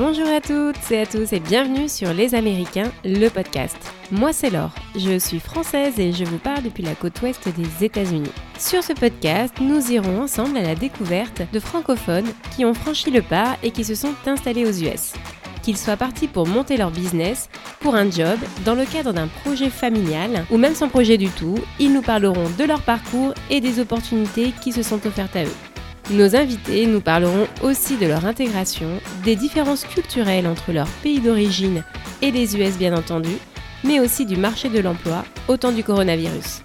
Bonjour à toutes et à tous et bienvenue sur Les Américains, le podcast. Moi c'est Laure, je suis française et je vous parle depuis la côte ouest des États-Unis. Sur ce podcast, nous irons ensemble à la découverte de francophones qui ont franchi le pas et qui se sont installés aux US. Qu'ils soient partis pour monter leur business, pour un job, dans le cadre d'un projet familial ou même sans projet du tout, ils nous parleront de leur parcours et des opportunités qui se sont offertes à eux. Nos invités nous parleront aussi de leur intégration, des différences culturelles entre leur pays d'origine et les US bien entendu, mais aussi du marché de l'emploi au temps du coronavirus.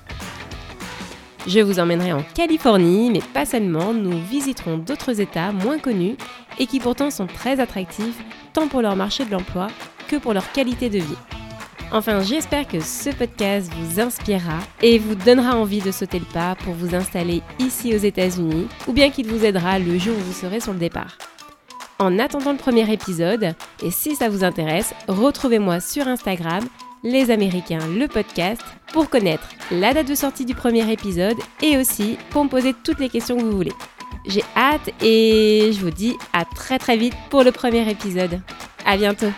Je vous emmènerai en Californie, mais pas seulement, nous visiterons d'autres États moins connus et qui pourtant sont très attractifs tant pour leur marché de l'emploi que pour leur qualité de vie. Enfin, j'espère que ce podcast vous inspirera et vous donnera envie de sauter le pas pour vous installer ici aux États-Unis ou bien qu'il vous aidera le jour où vous serez sur le départ. En attendant le premier épisode, et si ça vous intéresse, retrouvez-moi sur Instagram, Les Américains, le podcast, pour connaître la date de sortie du premier épisode et aussi pour me poser toutes les questions que vous voulez. J'ai hâte et je vous dis à très très vite pour le premier épisode. À bientôt!